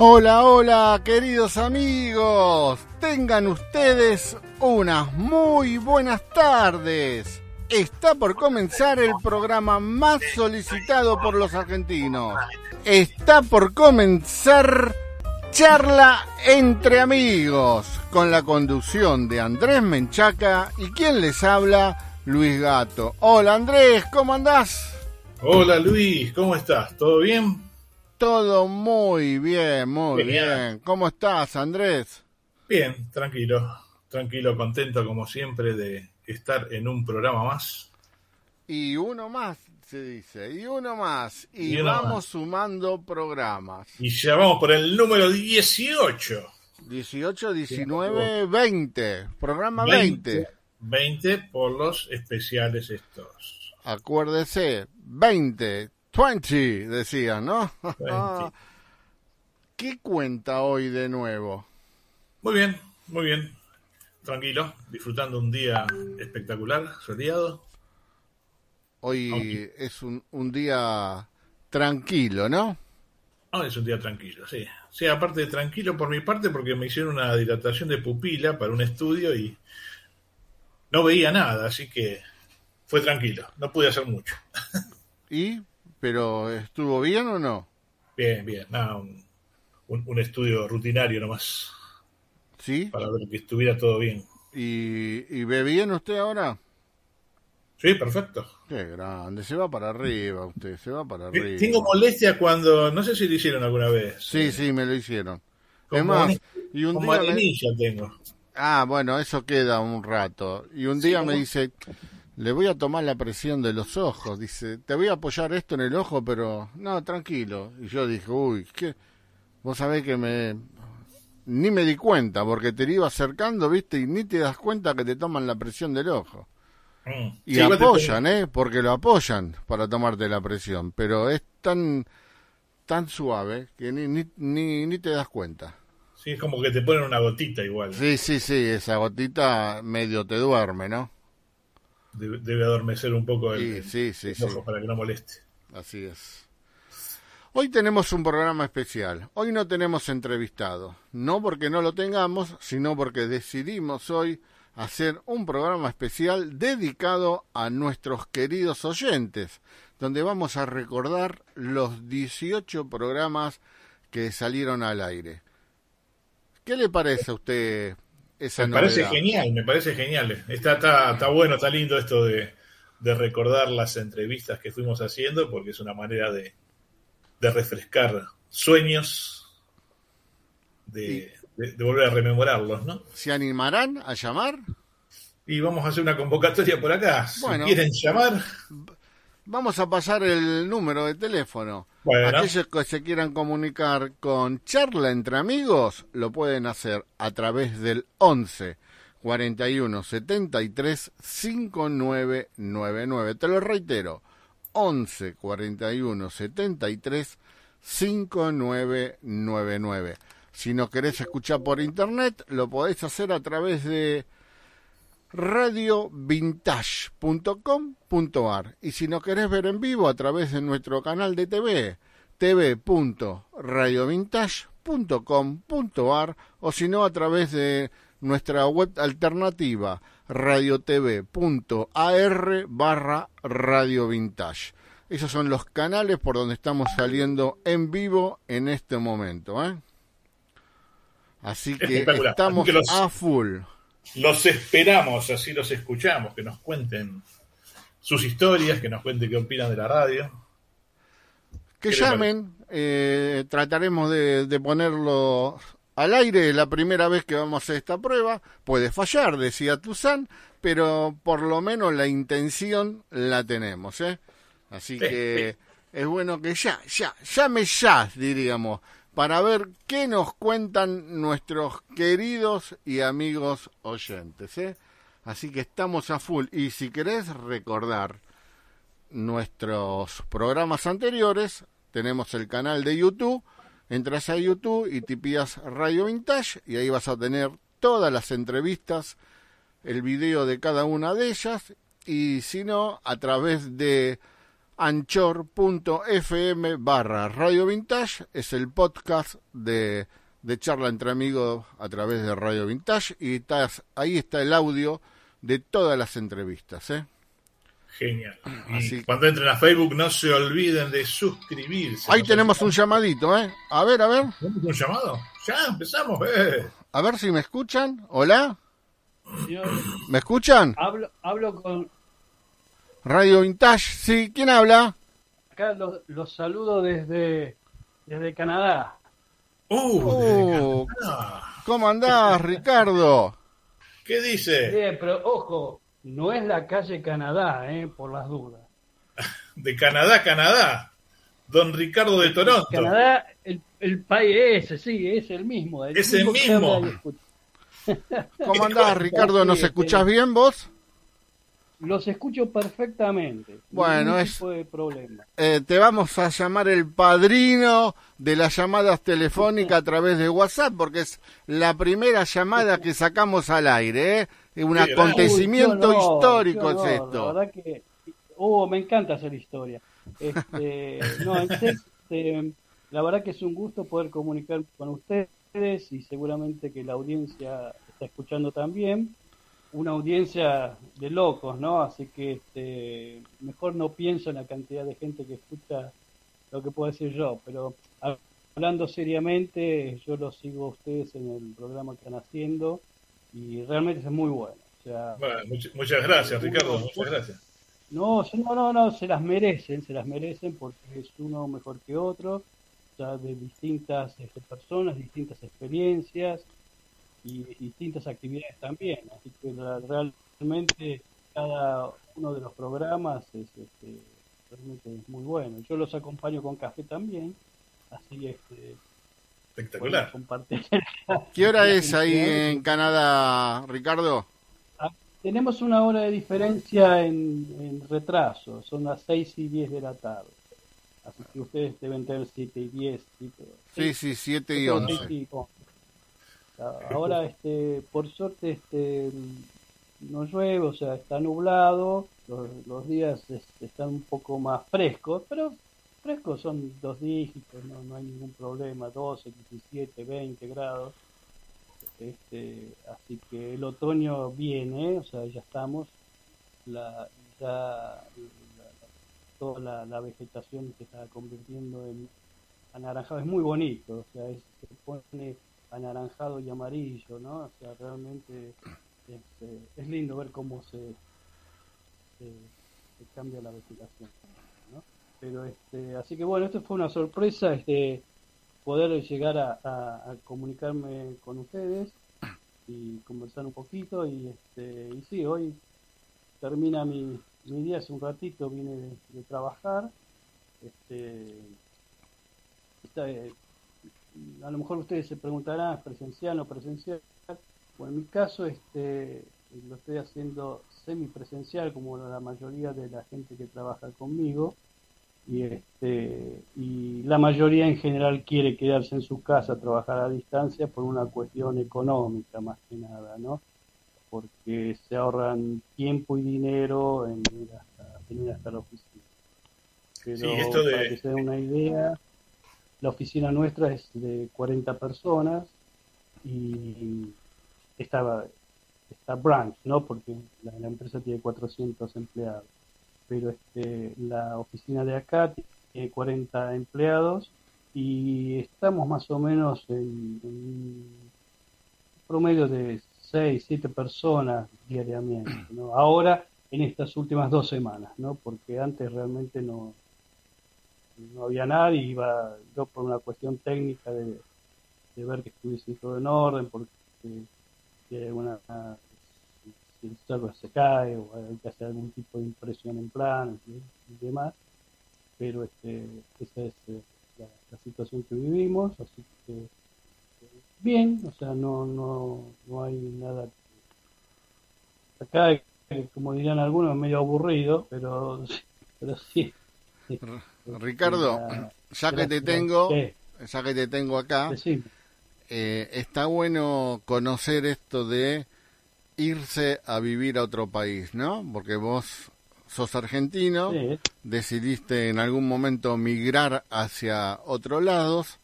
Hola, hola, queridos amigos. Tengan ustedes unas muy buenas tardes. Está por comenzar el programa más solicitado por los argentinos. Está por comenzar Charla entre amigos con la conducción de Andrés Menchaca y quien les habla, Luis Gato. Hola Andrés, ¿cómo andás? Hola Luis, ¿cómo estás? ¿Todo bien? Todo muy bien, muy bien. ¿Cómo estás, Andrés? Bien, tranquilo, tranquilo, contento como siempre de estar en un programa más. Y uno más, se dice, y uno más. Y, vamos sumando programas. Y ya vamos por el número 18. 18, 19, 20. Programa 20. 20 por los especiales estos. Acuérdese, 20 20, decía, ¿no? ¿Qué cuenta hoy de nuevo? Muy bien, muy bien. Tranquilo, disfrutando un día espectacular, soleado. Hoy es un, un, día tranquilo, ¿no? Hoy es un día tranquilo, sí. Sí, aparte de tranquilo por mi parte, porque me hicieron una dilatación de pupila para un estudio y no veía nada, así que fue tranquilo, no pude hacer mucho. ¿Y pero ¿estuvo bien o no? Bien, bien. un, un, estudio rutinario nomás. ¿Sí? Para ver que estuviera todo bien. ¿Y, ¿Y ve bien usted ahora? Sí, perfecto. Qué grande, se va para arriba usted, se va para arriba. Tengo molestia cuando, no sé si lo hicieron alguna vez. Sí, sí, me lo hicieron. es más, y un día me... tengo. Ah, bueno, eso queda un rato. Y un día me dice, le voy a tomar la presión de los ojos. Dice, te voy a apoyar esto en el ojo, pero no, tranquilo. Y yo dije, uy, ¿qué? Vos sabés que me... Ni me di cuenta, porque te iba acercando, viste, y ni te das cuenta que te toman la presión del ojo. Mm. Y apoyan, ¿eh? Porque lo apoyan para tomarte la presión. Pero es tan, tan suave que ni, ni, ni, ni te das cuenta. Sí, es como que te ponen una gotita igual. Sí, sí, sí, esa gotita medio te duerme, ¿no? Debe, adormecer un poco el, sí, sí, ojo para que no moleste. Así es. Hoy tenemos un programa especial. Hoy no tenemos entrevistado. No porque no lo tengamos, sino porque decidimos hoy hacer un programa especial dedicado a nuestros queridos oyentes, donde vamos a recordar los 18 programas que salieron al aire. ¿Qué le parece a usted, me parece genial, me parece genial. Está, está, está bueno, está lindo esto de, recordar las entrevistas que fuimos haciendo, porque es una manera de, refrescar sueños, de, volver a rememorarlos, ¿no? ¿Se animarán a llamar? Y vamos a hacer una convocatoria por acá. si quieren llamar. Vamos a pasar el número de teléfono. Aquellos que se quieran comunicar con charla entre amigos lo pueden hacer a través del 11 41 73 5999. Te lo reitero, 11 41 73 5999. Si no querés escuchar por internet, lo podés hacer a través de radiovintage.com.ar y si no querés ver en vivo a través de nuestro canal de TV tv.radiovintage.com.ar o si no a través de nuestra web alternativa radiotv.ar barra Radio Vintage. Esos son los canales por donde estamos saliendo en vivo en este momento. ¿eh? Así que estamos a full. Los esperamos, así los escuchamos, que nos cuenten sus historias, que nos cuenten qué opinan de la radio. Que llamen, eh, trataremos de, ponerlo al aire la primera vez que vamos a hacer esta prueba. Puede fallar, decía Tuzán, pero por lo menos la intención la tenemos. ¿eh? Así que es bueno que ya, ya, llame ya, diríamos para ver qué nos cuentan nuestros queridos y amigos oyentes. ¿eh? Así que estamos a full. Y si querés recordar nuestros programas anteriores, tenemos el canal de YouTube. Entras a YouTube y tipías Radio Vintage y ahí vas a tener todas las entrevistas, el video de cada una de ellas y si no, a través de anchor.fm barra Radio Vintage. Es el podcast de, de charla entre amigos a través de Radio Vintage y estás, ahí está el audio de todas las entrevistas. ¿eh? Genial. Y cuando entren a Facebook no se olviden de suscribirse. Ahí tenemos un llamadito, ¿eh? A ver, a ver. ¿Tenemos un llamado? Ya empezamos, eh. A ver si me escuchan. Hola. ¿Me escuchan? Hablo, hablo con... Radio Vintage, sí. ¿Quién habla? Acá los, saludo desde, desde Canadá. Uh, uh ¿Cómo andás, Ricardo? ¿Qué dice? Bien, pero ojo, no es la calle Canadá, eh, por las dudas. De Canadá, Canadá. Don Ricardo de Toronto. Canadá, el, el país ese, sí, es el mismo. es el mismo. ¿Cómo andás, Ricardo? ¿Nos escuchás bien vos? Los escucho perfectamente. Bueno, es. De problema. Eh, te vamos a llamar el padrino de las llamadas telefónicas a través de WhatsApp, porque es la primera llamada que sacamos al aire. ¿eh? Un acontecimiento histórico es esto. La verdad que. Oh, me encanta hacer historia. Este, no, este, la verdad que es un gusto poder comunicar con ustedes y seguramente que la audiencia está escuchando también una audiencia de locos, ¿no? Así que este, mejor no pienso en la cantidad de gente que escucha lo que puedo decir yo, pero hablando seriamente, yo lo sigo a ustedes en el programa que están haciendo y realmente es muy bueno. muchas gracias, Ricardo, muchas gracias. No, no, no, no, se las merecen, se las merecen porque es uno mejor que otro, ya de distintas este, personas, distintas experiencias, y distintas actividades también. Así que realmente cada uno de los programas es este, realmente muy bueno. Yo los acompaño con café también, así este espectacular. ¿Qué hora es ahí en Canadá, Ricardo? Ah, tenemos una hora de diferencia en, retraso, son las 6 y 10 de la tarde. Así que ustedes deben tener 7 y 10. Sí, sí, 7 y 11. Ahora, este, por suerte, este, no llueve, o sea, está nublado, los, días están un poco más frescos, pero frescos son dos dígitos, no, no hay ningún problema, 12, 17, 20 grados. Este, así que el otoño viene, o sea, ya estamos, la, ya toda la, vegetación se está convirtiendo en anaranjado, es muy bonito, o sea, se pone anaranjado y amarillo, ¿no? O sea, realmente es lindo ver cómo se, cambia la vegetación, ¿no? Pero este, así que bueno, esto fue una sorpresa, este, poder llegar a, comunicarme con ustedes y conversar un poquito y este, y sí, hoy termina mi, mi día hace un ratito, vine de, trabajar, este, a lo mejor ustedes se preguntarán, presencial o presencial? Bueno, en mi caso este, lo estoy haciendo semipresencial como la mayoría de la gente que trabaja conmigo y este y la mayoría en general quiere quedarse en su casa trabajar a distancia por una cuestión económica más que nada, ¿no? Porque se ahorran tiempo y dinero en venir hasta, venir hasta la oficina. Pero para que se den una idea, la oficina nuestra es de 40 personas y esta, esta branch, ¿no? Porque la, empresa tiene 400 empleados. Pero este, la oficina de acá tiene 40 empleados y estamos más o menos en, en promedio de 6, 7 personas diariamente. ¿no? Ahora, en estas últimas dos semanas, ¿no? Porque antes realmente no, no había nadie, iba yo por una cuestión técnica de, ver que estuviese todo en orden, porque si hay alguna si el server se cae o hay que hacer algún tipo de impresión en plan y, demás, pero este esa es eh, la, situación que vivimos, así que bien, o sea, no no no hay nada acá como dirían algunos medio aburrido, pero pero sí Ricardo, ya que te tengo, ya que te tengo acá, eh, está bueno conocer esto de irse a vivir a otro país, ¿no? Porque vos sos argentino, decidiste en algún momento migrar hacia otros lados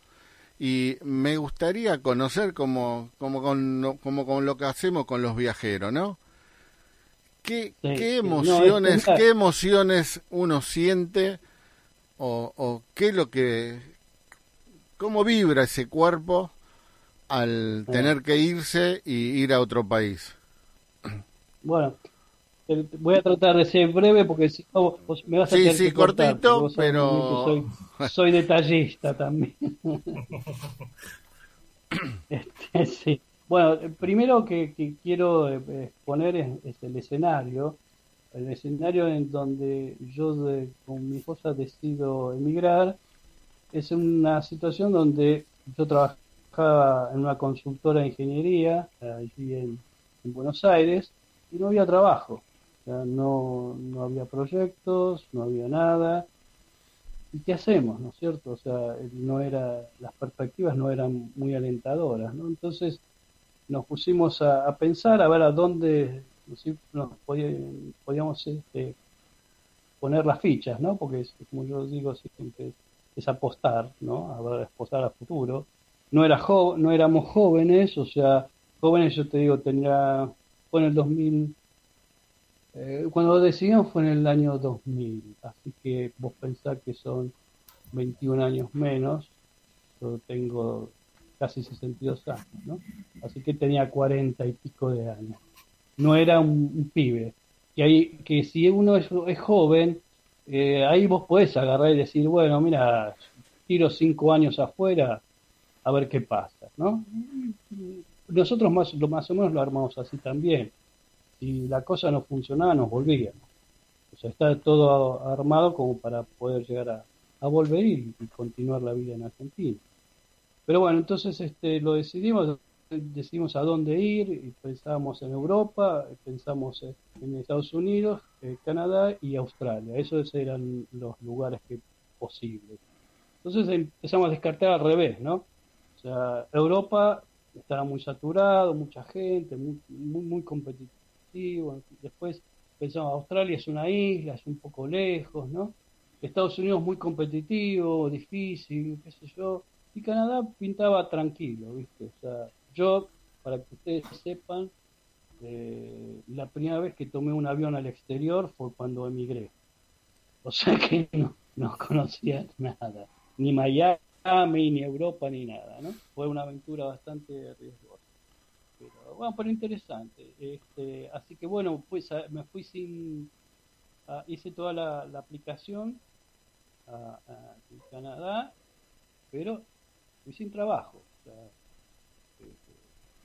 y me gustaría conocer como, como, con, como con lo que hacemos con los viajeros, ¿no? ¿Qué, qué emociones, qué emociones uno siente o, o qué es lo que, cómo vibra ese cuerpo al tener que irse y ir a otro país? Bueno, voy a tratar de ser breve porque si no me vas a Sí, sí, cortito, pero soy, soy, detallista también. este, sí. Bueno, primero que, quiero eh, exponer es, el escenario, el escenario en donde yo con mi esposa decido emigrar, es una situación donde yo trabajaba en una consultora de ingeniería allí en Buenos Aires y no había trabajo no, no había proyectos, no había nada. ¿Y qué hacemos, no es cierto? O sea, no era, las perspectivas no eran muy alentadoras, ¿no? Entonces nos pusimos a, pensar a ver a dónde nos, podíamos este, poner las fichas, ¿no? Porque como yo digo siempre es apostar, ¿no? A apostar a futuro. No era no éramos jóvenes, o sea, jóvenes yo te digo tenía fue en el 2000 eh, cuando lo decidimos fue en el año 2000, así que vos pensás que son 21 años menos, yo tengo casi 62 años, ¿no? Así que tenía 40 y pico de años. No era un, pibe. Y ahí, que si uno es, joven, eh, ahí vos podés agarrar y decir, bueno, mira, tiro cinco años afuera, a ver qué pasa, ¿no? Nosotros más, lo, más o menos lo armamos así también si la cosa no funcionaba, nos volvíamos. O sea, está todo armado como para poder llegar a, volver y, continuar la vida en Argentina. Pero bueno, entonces este, lo decidimos, decidimos a dónde ir, y pensábamos en Europa, pensamos en Estados Unidos, eh, Canadá y Australia. Esos eran los lugares que posibles. Entonces empezamos a descartar al revés, ¿no? O sea, Europa estaba muy saturado, mucha gente, muy, muy, competitivo después pensamos, Australia es una isla, es un poco lejos, ¿no? Estados Unidos muy competitivo, difícil, qué sé yo, y Canadá pintaba tranquilo, ¿viste? O sea, yo, para que ustedes sepan, eh, la primera vez que tomé un avión al exterior fue cuando emigré. O sea que no, no conocía nada, ni Miami, ni Europa, ni nada, ¿no? Fue una aventura bastante riesgosa bueno, pero interesante. Este, así que bueno, pues me fui sin, ah, hice toda la, aplicación a, en Canadá, pero fui sin trabajo. O sea,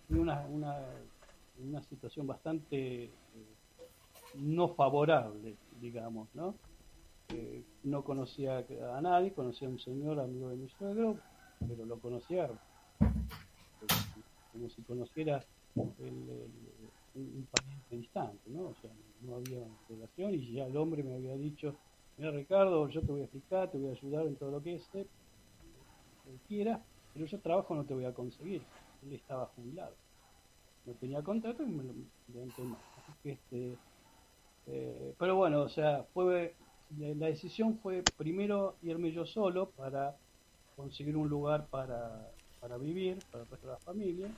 una, una, una situación bastante eh, no favorable, digamos, ¿no? Eh, no conocía a nadie, conocía a un señor amigo de mi suegro, pero lo conocía como si conociera el, un pariente distante, ¿no? O sea, no había relación y ya el hombre me había dicho, mira Ricardo, yo te voy a explicar, te voy a ayudar en todo lo que es, eh, quiera, pero yo trabajo no te voy a conseguir. Él estaba jubilado. No tenía contrato y me lo levanté más. este, eh, pero bueno, o sea, fue la decisión fue primero irme yo solo para conseguir un lugar para para vivir, para el resto de la familia.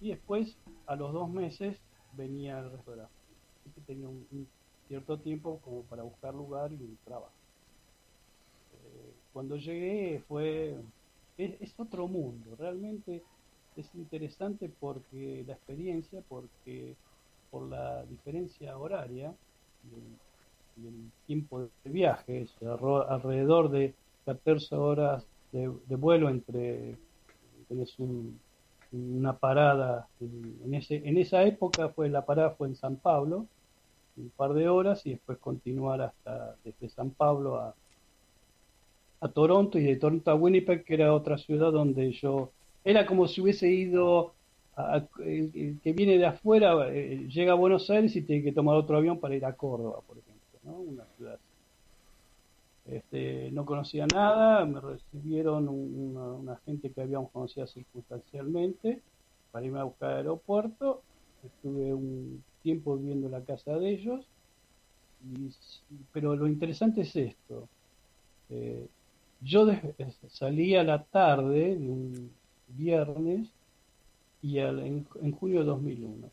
Y después, a los dos meses, venía el resto de la familia. Así que tenía un, cierto tiempo como para buscar lugar y trabajo. Eh, cuando llegué fue... Es, otro mundo, realmente es interesante porque la experiencia, porque por la diferencia horaria y el, tiempo de viaje, es alrededor de 14 horas de vuelo entre tenés una parada, en, ese, en esa época fue la parada fue en San Pablo, un par de horas y después continuar hasta desde San Pablo a, a Toronto y de Toronto a Winnipeg, que era otra ciudad donde yo, era como si hubiese ido, el, que viene de afuera eh, llega a Buenos Aires y tiene que tomar otro avión para ir a Córdoba, por ejemplo, ¿no? una ciudad este, no conocía nada, me recibieron una, gente que habíamos conocido circunstancialmente para irme a buscar al aeropuerto. Estuve un tiempo viviendo en la casa de ellos pero lo interesante es esto. Eh, yo salí a la tarde de un viernes y en, junio de 2001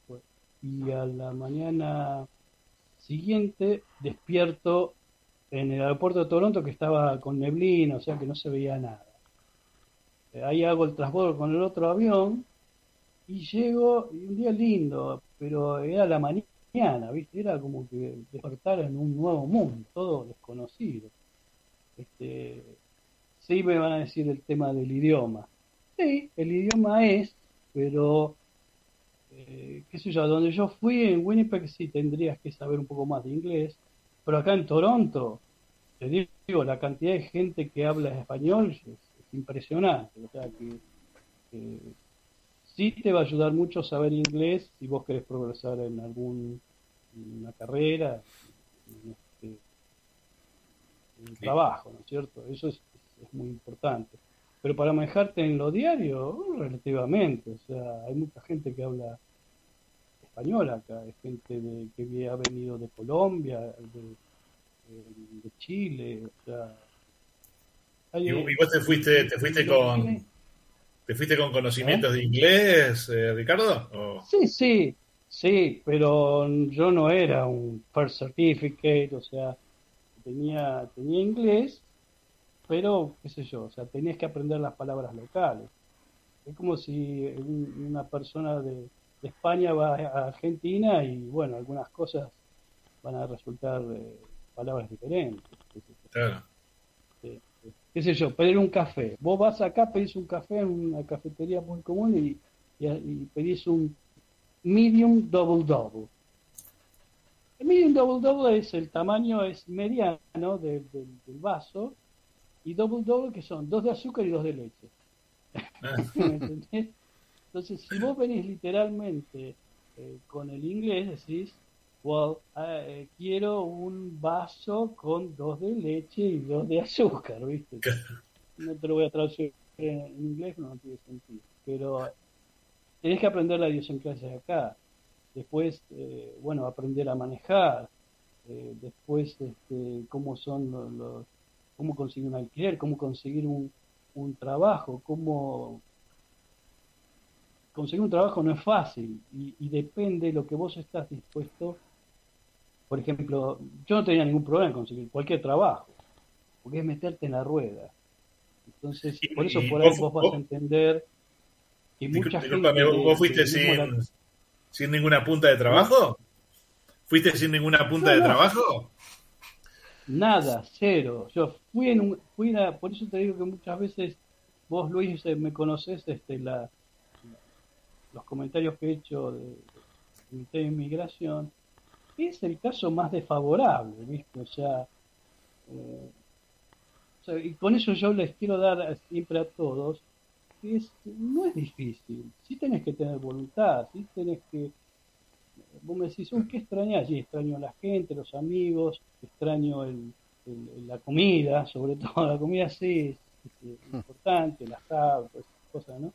y a la mañana siguiente despierto en el aeropuerto de Toronto que estaba con neblina, o sea que no se veía nada. Eh, ahí hago el transbordo con el otro avión y llego, y un día lindo, pero era la mañana, ¿viste? Era como que despertar en un nuevo mundo, todo desconocido. Este, sí me van a decir el tema del idioma. Sí, el idioma es, pero eh, qué sé yo, donde yo fui en Winnipeg sí tendrías que saber un poco más de inglés, pero acá en Toronto, te digo, la cantidad de gente que habla español es, impresionante, o sea que sí te va a ayudar mucho saber inglés si vos querés progresar en algún una carrera, en, este, trabajo, ¿no es cierto? Eso es, es muy importante. Pero para manejarte en lo diario, relativamente, o sea, hay mucha gente que habla español acá, hay gente de, que ha venido de Colombia, de, Chile, o sea... ¿Y, vos te fuiste, te fuiste con, te fuiste con conocimientos de inglés, eh, Ricardo? Sí, sí, sí, pero yo no era un first certificate, o sea, tenía, tenía inglés, pero qué sé yo, o sea, tenías que aprender las palabras locales. Es como si una persona de, España va a Argentina y bueno, algunas cosas van a resultar eh, palabras diferentes. Claro. qué sé yo, pedir un café. Vos vas acá, pedís un café en una cafetería muy común y, y, pedís un medium double double. El medium double double es el tamaño, es mediano del vaso y double double que son dos de azúcar y dos de leche. Ah. Entonces, si vos venís literalmente eh, con el inglés, decís, well, eh, quiero un vaso con dos de leche y dos de azúcar, ¿viste? No te lo voy a traducir en inglés, no, tiene sentido. Pero tenés que aprender la idiosincrasia de acá. Después, eh, bueno, aprender a manejar. después, este, cómo son los cómo conseguir un alquiler, cómo conseguir un, trabajo, cómo conseguir un trabajo no es fácil y, depende de lo que vos estás dispuesto. Por ejemplo, yo no tenía ningún problema en conseguir cualquier trabajo, porque es meterte en la rueda. Entonces, por eso por ahí vos, vas a entender que mucha gente... ¿Vos fuiste sin, sin, ninguna punta de trabajo? ¿Fuiste sin ninguna punta de trabajo? Nada, cero. Yo fui en un, fui por eso te digo que muchas veces vos Luis eh, me conoces este la los comentarios que he hecho de, de inmigración es el caso más desfavorable, ¿viste? O sea, eh, y con eso yo les quiero dar siempre a todos que es, no es difícil, sí tenés que tener voluntad, sí tenés que vos me decís, ¿qué extrañas? Y extraño a la gente, los amigos, extraño el, la comida, sobre todo la comida sí es, hmm. importante, las esas cosas, ¿no?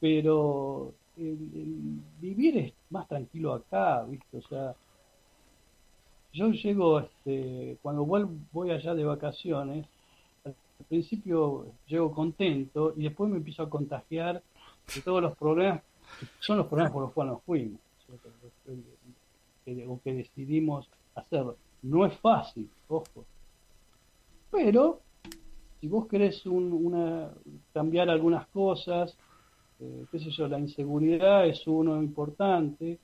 Pero el, vivir es más tranquilo acá, ¿viste? O sea, yo llego, este, cuando vuelvo, voy allá de vacaciones, al principio llego contento y después me empiezo a contagiar de todos los problemas, son los problemas por los cuales nos fuimos o que decidimos hacer. No es fácil, ojo. Pero si vos querés una, cambiar algunas cosas, eh, qué sé yo, la inseguridad es uno importante,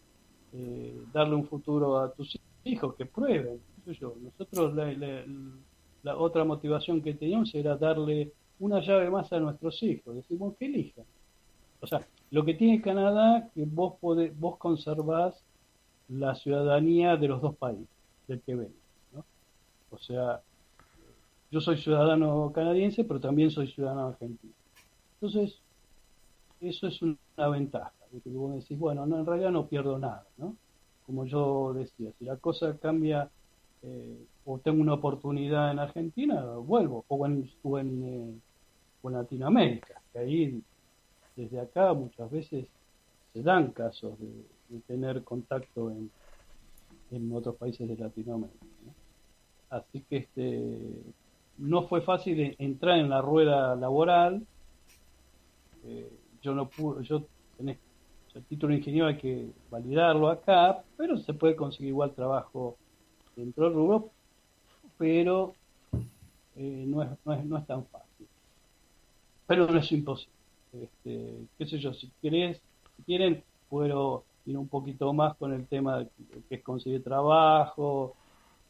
eh, darle un futuro a tus hijos, que prueben. yo. Nosotros la, la, otra motivación que teníamos era darle una llave más a nuestros hijos, decimos que elijan. O sea, lo que tiene Canadá, que vos, podés, vos conservás la ciudadanía de los dos países del que ven. ¿no? O sea, yo soy ciudadano canadiense, pero también soy ciudadano argentino. Entonces, eso es una ventaja. que vos decís, bueno, no, en realidad no pierdo nada, ¿no? Como yo decía, si la cosa cambia eh, o tengo una oportunidad en Argentina, vuelvo, o en, o en, eh, o en Latinoamérica, que ahí desde acá muchas veces se dan casos de, tener contacto en, en otros países de Latinoamérica. Así que este no fue fácil entrar en la rueda laboral. Eh, yo no pude, yo tenés el título de ingeniero hay que validarlo acá, pero se puede conseguir igual trabajo dentro del rubro, pero eh, no, es, no, es, no es tan fácil. Pero no es imposible. Este, qué sé yo, si querés, si quieren, puedo ir un poquito más con el tema de que es conseguir trabajo,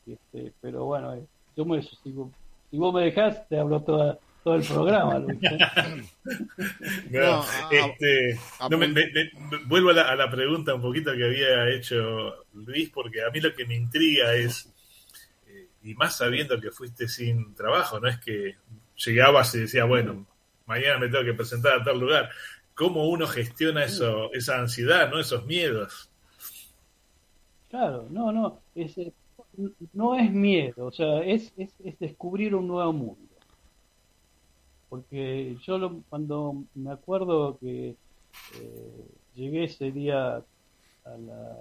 este, pero bueno, eh, yo me, si, si vos me dejás, te hablo toda, todo el programa, Luis. ¿eh? no, este, vuelvo a la, a la, pregunta un poquito que había hecho Luis, porque a mí lo que me intriga es, eh, y más sabiendo que fuiste sin trabajo, no es que llegabas y decía, bueno, mañana me tengo que presentar a tal lugar. ¿Cómo uno gestiona eso, esa ansiedad, no esos miedos? Claro, no, no, es, no es miedo, o sea, es, es, es descubrir un nuevo mundo porque yo cuando me acuerdo que eh, llegué ese día a la,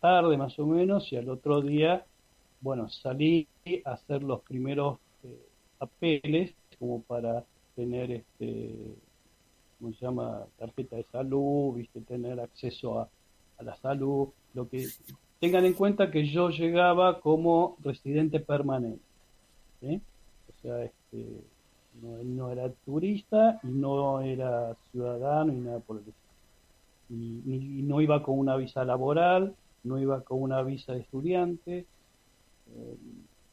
tarde más o menos y al otro día, bueno, salí a hacer los primeros eh, papeles como para tener este, ¿cómo se llama? Tarjeta de salud, viste, tener acceso a, a la salud, lo que tengan en cuenta que yo llegaba como residente permanente, o sea, este, no, no era turista y no era ciudadano y nada por el estilo. Y, no iba con una visa laboral, no iba con una visa de estudiante, eh,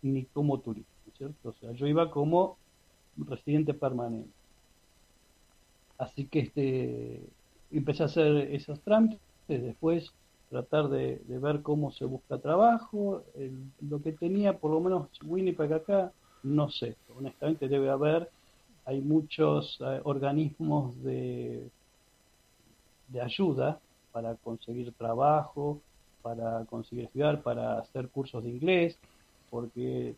ni como turista, ¿cierto? O sea, yo iba como residente permanente. Así que este empecé a hacer esos trámites, después tratar de, ver cómo se busca trabajo, lo que tenía por lo menos Winnipeg acá no sé, honestamente debe haber, hay muchos eh, organismos de, de ayuda para conseguir trabajo, para conseguir estudiar, para hacer cursos de inglés, porque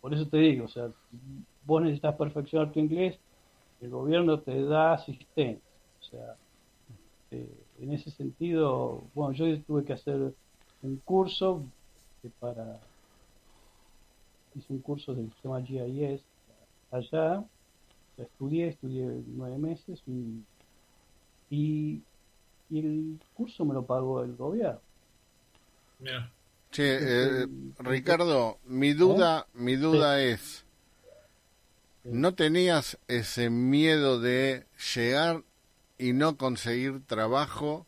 por eso te digo, o sea, vos necesitas perfeccionar tu inglés, el gobierno te da asistencia, o sea, eh, en ese sentido, bueno, yo tuve que hacer un curso para hice un curso del sistema GIS allá, estudié, estudié nueve meses y, y, el curso me lo pagó el gobierno. Che, eh, Ricardo, mi duda, ¿Eh? mi duda es, ¿no tenías ese miedo de llegar y no conseguir trabajo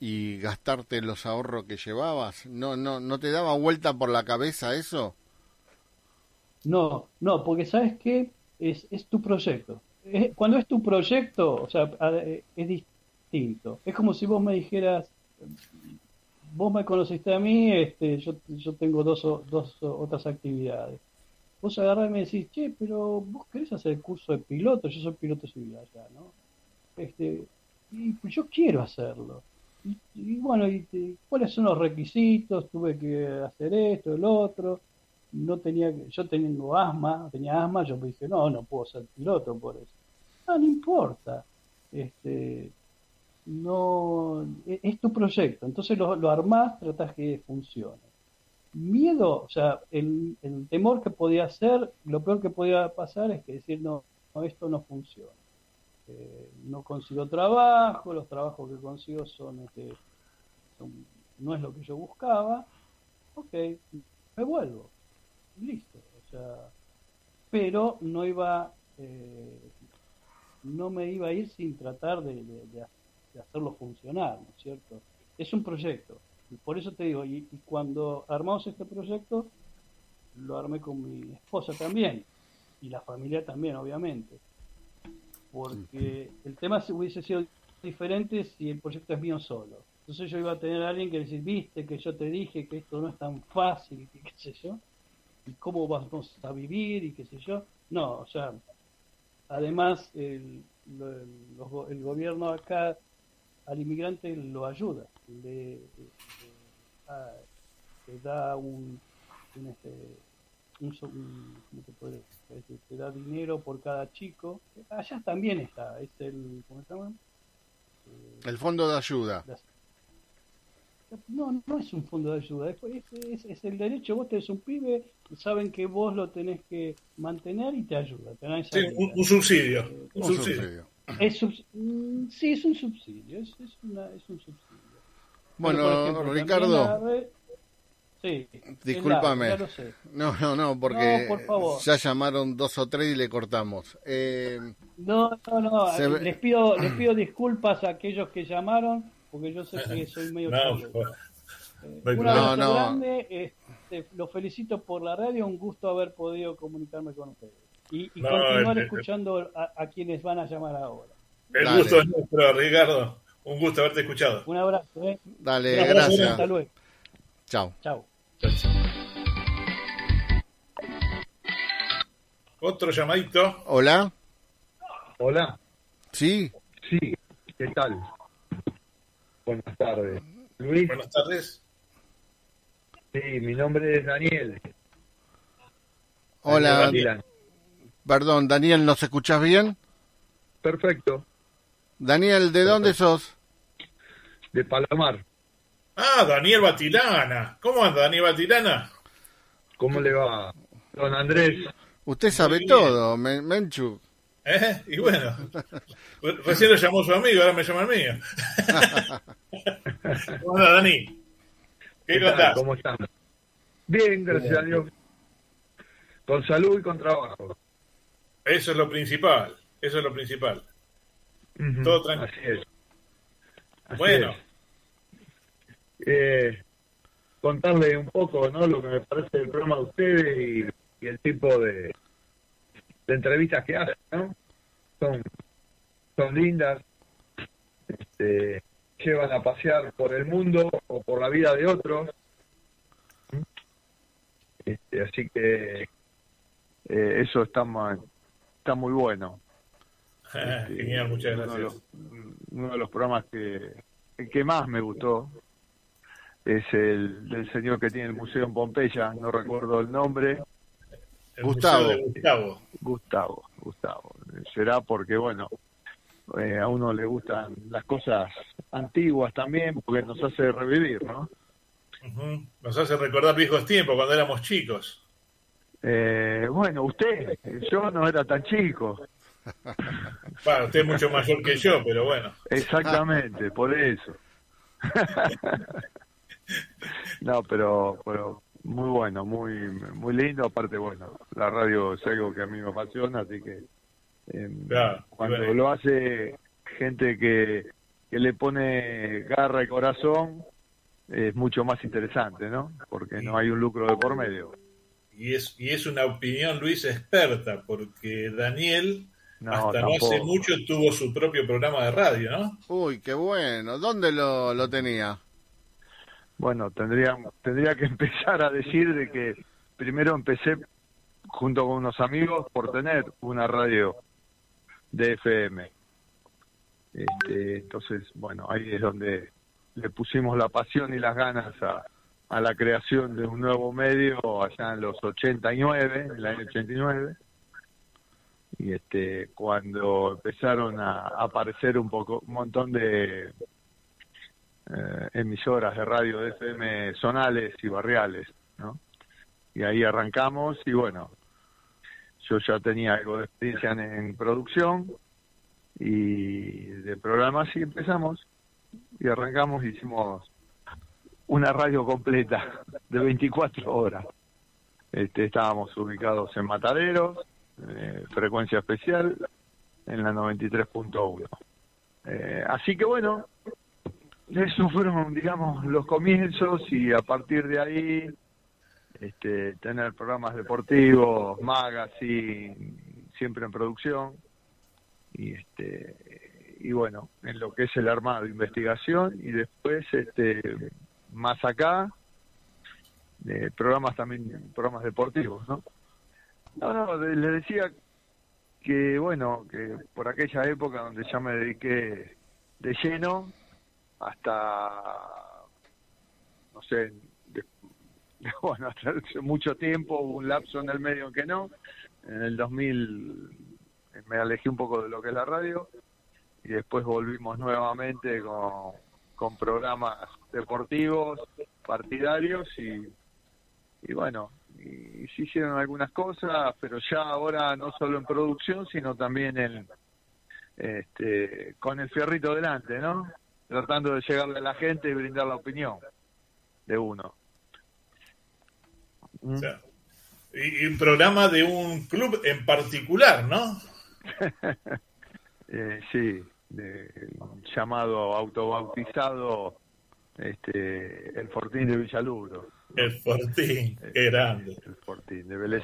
y gastarte los ahorros que llevabas? ¿No, no, no te daba vuelta por la cabeza eso? No, no, porque sabes que es, es tu proyecto. cuando es tu proyecto, o sea, es distinto. Es como si vos me dijeras, vos me conociste a mí, este, yo, yo tengo dos, dos otras actividades. Vos agarrás y me decís, che, pero vos querés hacer el curso de piloto, yo soy piloto civil allá, ¿no? Este, y pues yo quiero hacerlo. Y, bueno, y, ¿cuáles son los requisitos? Tuve que hacer esto, el otro no tenía, yo tengo asma, tenía asma, yo me dije, no, no puedo ser piloto por eso. Ah, no importa. Este, no, e, es, tu proyecto, entonces lo, lo armás, tratás que funcione. Miedo, o sea, el, el temor que podía ser, lo peor que podía pasar es que decir, no, esto no funciona. Eh, no consigo trabajo, los trabajos que consigo son, este, no es lo que yo buscaba, ok, me vuelvo listo. O sea, pero no iba, eh, no me iba a ir sin tratar de, de, hacerlo funcionar, ¿no es cierto? Es un proyecto. Y por eso te digo, y, cuando armamos este proyecto, lo armé con mi esposa también, y la familia también, obviamente. Porque el tema hubiese sido diferente si el proyecto es mío solo. Entonces yo iba a tener a alguien que decir, viste que yo te dije que esto no es tan fácil, que qué sé yo y cómo vamos a vivir y qué sé yo. No, o sea, además el, el, gobierno acá al inmigrante lo ayuda, le, da un, un, este, un, te, puede decir? te da dinero por cada chico. Allá también está, es el, ¿cómo se llama? el fondo de ayuda. No, no es un fondo de ayuda, es, es, el derecho, vos tenés un pibe, saben que vos lo tenés que mantener y te ayuda. sí, un, subsidio. un, subsidio. Es mm, sí, es un subsidio, es, es, una, es un subsidio. Bueno, Ricardo. Sí, Discúlpame. No, no, no, porque ya llamaron dos o tres y le cortamos. Eh, no, no, no. Les pido, les pido disculpas a aquellos que llamaron, porque yo sé que soy medio. no, eh, no, no. grande. Este, los felicito por la radio. Un gusto haber podido comunicarme con ustedes. Y, continuar escuchando a, quienes van a llamar ahora. El gusto es nuestro, Ricardo. Un gusto haberte escuchado. Un abrazo. ¿eh? Dale, gracias. Hasta luego. Chao. Chao. Otro llamadito. Hola. Hola. Sí. Sí, ¿qué tal? Buenas tardes. Luis. Buenas tardes. Sí, mi nombre es Daniel. Hola. Perdón, Daniel, ¿nos escuchás bien? Perfecto. Daniel, ¿de dónde sos? De Palomar. Ah, Daniel Batilana. ¿Cómo anda, Daniel Batilana? ¿Cómo le va, don Andrés? Usted sabe todo, Menchu. ¿Eh? Y bueno, recién lo llamó su amigo, ahora me llama el mío. ¿Cómo anda, Dani? ¿Qué, ¿Qué ¿Cómo están? Bien, gracias a Dios. Con salud y con trabajo. Eso es lo principal, eso es lo principal. Todo tranquilo. Así es. bueno, eh, contarle un poco ¿no? lo que me parece del programa de ustedes y, el tipo de, de, entrevistas que hacen, ¿no? Son, son lindas, este, llevan a pasear por el mundo o por la vida de otros. Este, así que eh, eso está, está muy bueno. Este, Genial, muchas gracias. Uno de los, programas que, que más me gustó es el del señor que tiene el museo en Pompeya, no recuerdo el nombre. Gustavo. Gustavo. Gustavo, Gustavo. Será porque, bueno, eh, a uno le gustan las cosas antiguas también, porque nos hace revivir, ¿no? Nos hace recordar viejos tiempos, cuando éramos chicos. Eh, bueno, usted, yo no era tan chico. Bueno, usted es mucho mayor que yo, pero bueno. Exactamente, por eso. no, pero, pero muy bueno, muy muy lindo. Aparte, bueno, la radio es algo que a mí me apasiona, así que em, cuando lo hace gente que, que le pone garra y corazón, es mucho más interesante, ¿no? Porque no hay un lucro de por medio. Y es, y es una opinión, Luis, experta, porque Daniel hasta no hace mucho tuvo su propio programa de radio, ¿no? Uy, qué bueno. ¿Dónde lo, lo tenía? Bueno, tendría, tendría que empezar a decir de que primero empecé junto con unos amigos por tener una radio de FM. Este, entonces, bueno, ahí es donde le pusimos la pasión y las ganas a, a la creación de un nuevo medio allá en los 89, en el año 89. Y este, cuando empezaron a aparecer un poco, un montón de eh, emisoras de radio de FM zonales y barriales, ¿no? Y ahí arrancamos y bueno, yo ya tenía algo de experiencia en, producción y de programas y empezamos y arrancamos y hicimos una radio completa de 24 horas. Este, estábamos ubicados en Mataderos, eh, frecuencia especial, en la 93.1. Eh, así que bueno, esos fueron, digamos, los comienzos y a partir de ahí este, tener programas deportivos, magazine, siempre en producción y este y bueno, en lo que es el armado, investigación y después este más acá eh, programas también programas deportivos, ¿no? No, no, le decía que bueno, que por aquella época donde ya me dediqué de lleno hasta, no sé, bueno, hace mucho tiempo, un lapso en el medio que no. En el 2000 me alejé un poco de lo que es la radio y después volvimos nuevamente con, con programas deportivos, partidarios y, y bueno, y, se hicieron algunas cosas, pero ya ahora no solo en producción, sino también en este, con el fierrito delante, ¿no? Tratando de llegarle a la gente y brindar la opinión de uno. Mm. y, un programa de un club en particular, ¿no? eh, sí, llamado autobautizado este, el Fortín de Villaluro. El Fortín, qué grande. El Fortín de Vélez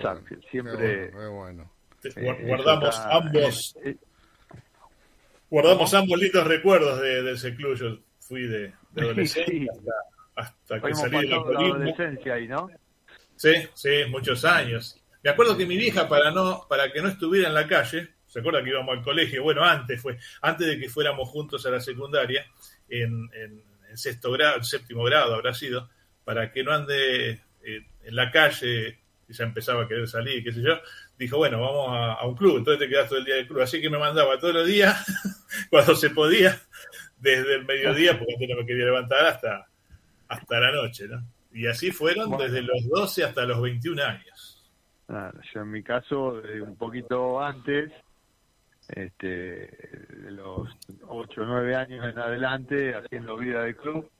Siempre. bueno. Eh, guardamos ambos. Eh, guardamos ambos lindos recuerdos de, ese club. Yo fui de, adolescente hasta, que salí de la adolescencia ahí, ¿no? Sí, sí, muchos años. Me acuerdo que mi vieja, para no, para que no estuviera en la calle, ¿se acuerda que íbamos al colegio? Bueno, antes fue, antes de que fuéramos juntos a la secundaria, en, en, sexto grado, séptimo grado habrá sido, para que no ande eh, en la calle y ya empezaba a querer salir, qué sé yo, dijo, bueno, vamos a, un club, entonces te quedas todo el día en el club. Así que me mandaba todos los días, cuando se podía, desde el mediodía, porque antes no me quería levantar, hasta, hasta la noche, ¿no? Y así fueron desde los 12 hasta los 21 años. yo en mi caso, un poquito antes, este, de los 8 o 9 años en adelante, haciendo vida de club.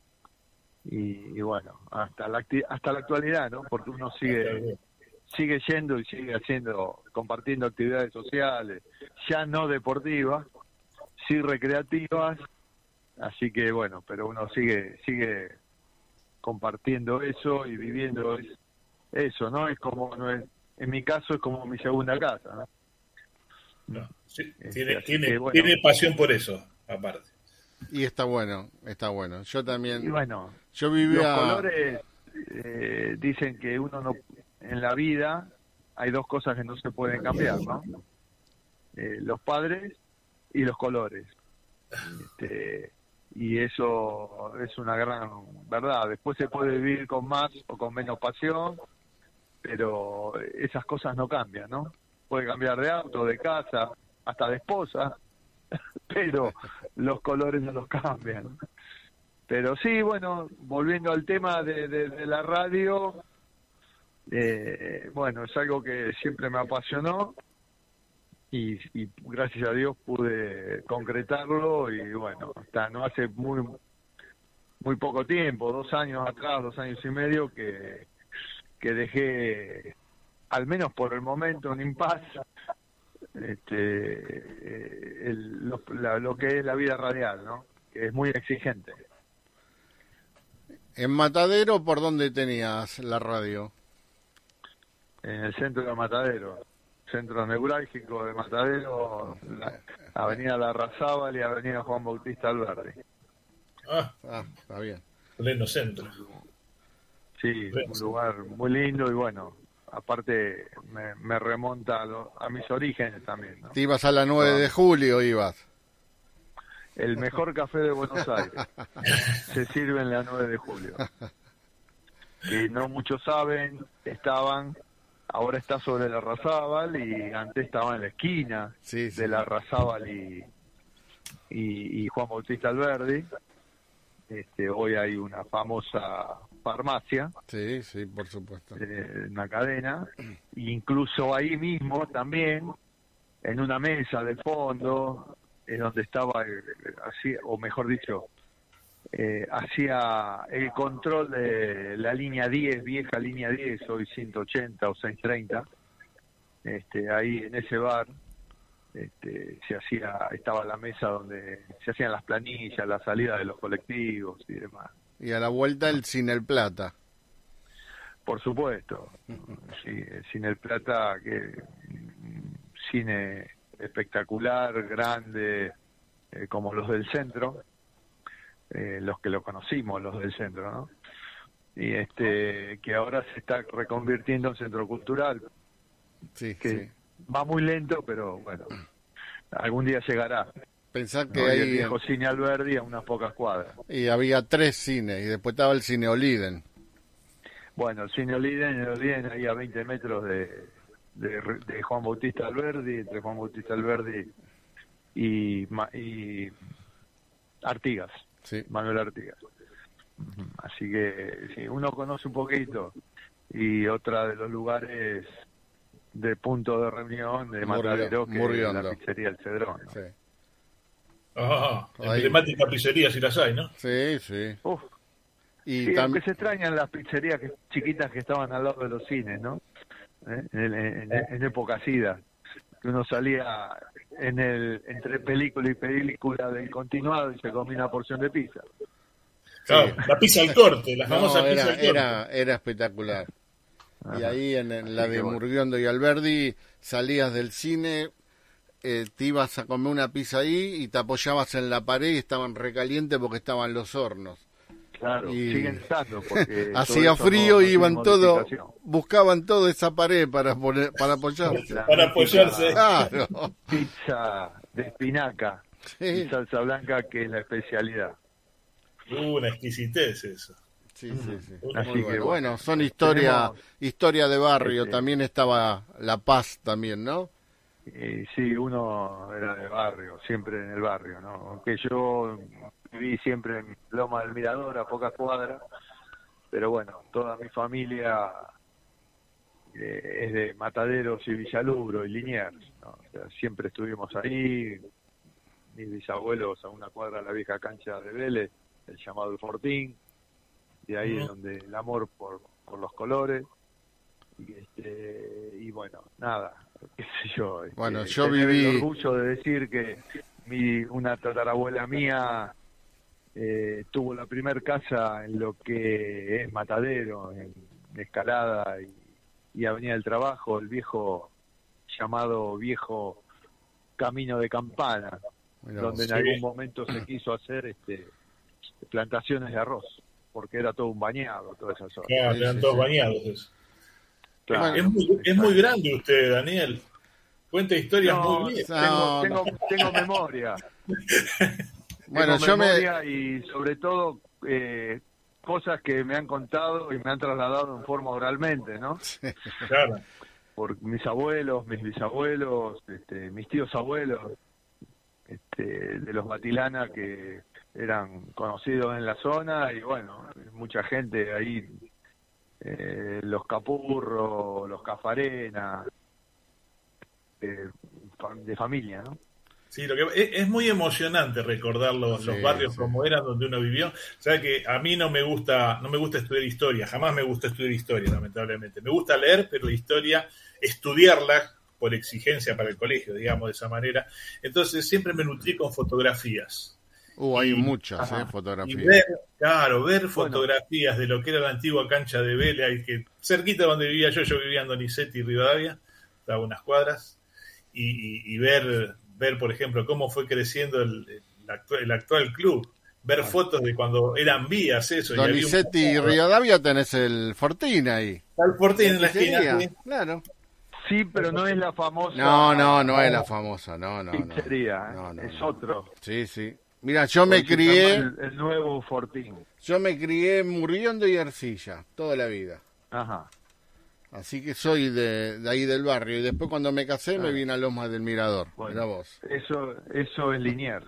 Y, bueno, hasta la, hasta la actualidad, ¿no? Porque uno sigue sigue yendo y sigue haciendo, compartiendo actividades sociales, ya no deportivas, sí recreativas, así que bueno, pero uno sigue sigue compartiendo eso y viviendo eso, ¿no? Es como, no es, en mi caso es como mi segunda casa, ¿no? Este, tiene, tiene, tiene pasión por eso, aparte. Y está bueno, está bueno. Yo también. Y bueno, yo vivía. Los colores eh, dicen que uno no. En la vida hay dos cosas que no se pueden cambiar, ¿no? Eh, los padres y los colores. Este, y eso es una gran verdad. Después se puede vivir con más o con menos pasión, pero esas cosas no cambian, ¿no? Puede cambiar de auto, de casa, hasta de esposa, pero los colores no los cambian. Pero sí, bueno, volviendo al tema de, de, la radio, eh, bueno, es algo que siempre me apasionó y, gracias a Dios pude concretarlo y bueno, hasta no hace muy muy poco tiempo, dos años atrás, dos años y medio que, que dejé, al menos por el momento, un impasse este, eh, lo, que es la vida radial, ¿no? que es muy exigente. ¿En Matadero por dónde tenías la radio? En el centro de Matadero centro neurálgico de Matadero, la Avenida La Razábal y Avenida Juan Bautista Alberdi. Ah, ah está bien. Pleno centro. Sí, un lugar muy lindo y bueno, aparte me, remonta a, a, mis orígenes también. ¿no? Te ibas a la 9 de julio, ibas. El mejor café de Buenos Aires se sirve en la 9 de julio. Y no muchos saben, estaban ahora está sobre la Razábal y antes estaba en la esquina de la Razábal y, y, Juan Bautista Alberdi. Este, hoy hay una famosa farmacia. Sí, sí, por supuesto. Eh, una cadena. Incluso ahí mismo también, en una mesa del fondo, es donde estaba, eh, así, o mejor dicho, eh, hacía el control de la línea 10, vieja línea 10, hoy 180 o 630, este, ahí en ese bar este, se hacía, estaba la mesa donde se hacían las planillas, la salida de los colectivos y demás. Y a la vuelta el Cine El Plata. Por supuesto, sí, el Cine El Plata, que cine espectacular, grande, eh, como los del centro, eh, los que lo conocimos, los del centro, ¿no? Y este, que ahora se está reconvirtiendo en centro cultural. Sí, que va muy lento, pero bueno, algún día llegará. Pensar que hay... El viejo cine Alberdi a unas pocas cuadras. Y había tres cines, y después estaba el cine Oliden. Bueno, el cine Oliden, Oliden ahí a 20 metros de, de, Juan Bautista Alberdi, entre Juan Bautista Alberdi y, y Artigas. Sí. Manuel Artigas. Así que sí, uno conoce un poquito y otra de los lugares de punto de reunión de Matadero que es la pizzería El Cedrón. ¿no? Sí. Ajá, emblemática pizzería si las hay, ¿no? Sí, sí. Uf. Y sí, aunque se extrañan las pizzerías que, chiquitas que estaban al lado de los cines, ¿no? ¿Eh? En, época SIDA, que uno salía en el entre película y película del continuado y se comía una porción de pizza. Claro, la pizza al corte, la famosa era, pizza al corte. Era, era espectacular. y ahí en, la de Murguiondo y Alberdi salías del cine, eh, te ibas a comer una pizza ahí y te apoyabas en la pared y estaban recalientes porque estaban los hornos. Claro, y siguen estando porque hacía frío y iban todo, buscaban toda esa pared para poner, para apoyarse. para apoyarse. Claro. Pizza de espinaca y salsa blanca que es la especialidad. Una exquisitez eso. Sí, sí, sí. Así que bueno, son historia, historia de barrio. Este también estaba La Paz también, ¿no? Y sí, uno era de barrio, siempre en el barrio, ¿no? Aunque yo viví siempre en Loma del Mirador, a pocas cuadras, pero bueno, toda mi familia eh, es de Mataderos y Villalubro y Liniers, ¿no? siempre estuvimos ahí, mis bisabuelos a una cuadra de la vieja cancha de Vélez, el llamado El Fortín, de ahí es donde el amor por, por los colores, y, este, y bueno, nada, qué sé yo. Este, bueno, yo viví... El orgullo de decir que mi, una tatarabuela mía eh, tuvo la primer casa en lo que es Matadero, en Escalada y, Avenida del Trabajo, el viejo llamado viejo Camino de Campana, donde en algún momento se quiso hacer este plantaciones de arroz, porque era todo un bañado, toda esa zona. eran todos bañados. Es, muy, es muy grande usted, Daniel. Cuenta historias muy bien. Tengo, tengo, memoria. bueno, yo memoria Y sobre todo eh, cosas que me han contado y me han trasladado en forma oralmente, ¿no? Claro. Por mis abuelos, mis bisabuelos, este, mis tíos abuelos, este, de los Batilana que eran conocidos en la zona y bueno, mucha gente ahí, eh, los Capurros, los Cafarena, eh, de familia, ¿no? Sí, lo que es, muy emocionante recordar los, barrios como eran donde uno vivió. O sea que a mí no me gusta, no me gusta estudiar historia, jamás me gusta estudiar historia, lamentablemente. Me gusta leer, pero la historia, estudiarla por exigencia para el colegio, digamos de esa manera. Entonces siempre me nutrí con fotografías. Uh, hay muchas eh, fotografías. claro, ver fotografías de lo que era la antigua cancha de Vélez, que cerquita donde vivía yo, yo vivía en Donizetti y Rivadavia, estaba unas cuadras, y, ver, ver, por ejemplo, cómo fue creciendo el, el, actual, club. Ver fotos de cuando eran vías, eso. Donizetti y, y Rivadavia tenés el Fortín ahí. el Fortín en la esquina. Claro. Sí, pero no es la famosa. No, no, no es la famosa, no, no. no. es otro. Sí, sí. Mira, yo me crié. El, nuevo Fortín. Yo me crié muriendo y Arcilla, toda la vida. Ajá. Así que soy de, ahí del barrio. Y después cuando me casé me ah. vine a Loma del Mirador. Bueno, vos. Eso, eso es Linier.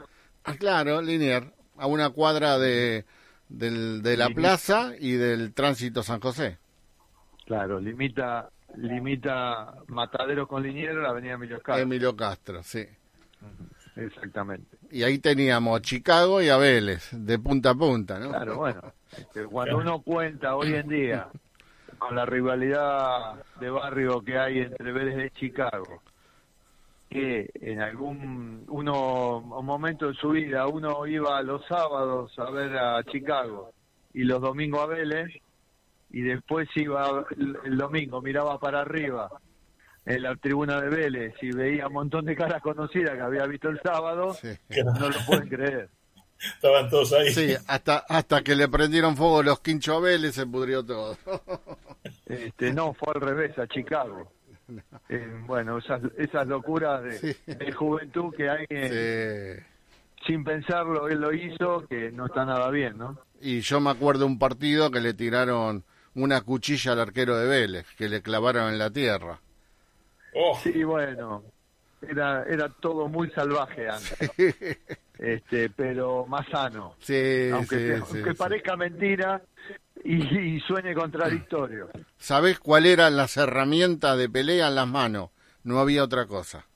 Ah, claro, Linier. A una cuadra de, de la plaza y del tránsito San José. Claro, limita limita Matadero con Linier la avenida Emilio Castro. Emilio Castro, sí. Exactamente. Y ahí teníamos a Chicago y a Vélez, de punta a punta, ¿no? Claro, bueno. Cuando uno cuenta hoy en día con la rivalidad de barrio que hay entre Vélez y Chicago, que en algún uno un momento de su vida uno iba los sábados a ver a Chicago y los domingos a Vélez y después iba el, domingo miraba para arriba en la tribuna de Vélez y veía un montón de caras conocidas que había visto el sábado, no lo pueden creer. Estaban todos ahí. Sí, hasta, hasta que le prendieron fuego los quinchos Vélez se pudrió todo. Este, no, fue al revés, a Chicago. Eh, bueno, esas, esas locuras de, juventud que hay sin pensarlo, él lo hizo, que no está nada bien, ¿no? Y yo me acuerdo un partido que le tiraron una cuchilla al arquero de Vélez, que le clavaron en la tierra. Oh. Sí, bueno, era, era todo muy salvaje antes. este, pero más sano. Sí, aunque, sí, aunque parezca mentira y, suene contradictorio. ¿Sabés cuál eran las herramientas de pelea en las manos? No había otra cosa.